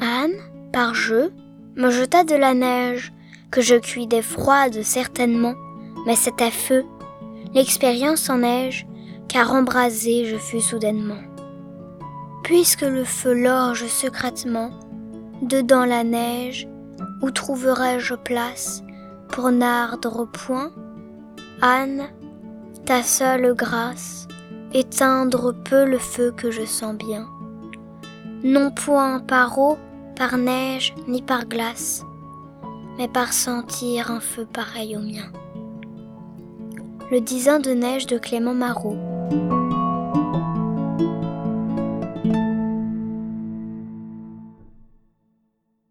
Anne, par jeu, me jeta de la neige, que je cuidais froide certainement, mais c'était feu. L'expérience en neige, car embrasé je fus soudainement. Puisque le feu l'orge secrètement, dedans la neige, où trouverais-je place pour n'ardre point? Anne, ta seule grâce, éteindre peut le feu que je sens bien. Non point par eau, par neige, ni par glace, mais par sentir un feu pareil au mien. Le disin de neige de Clément Marot.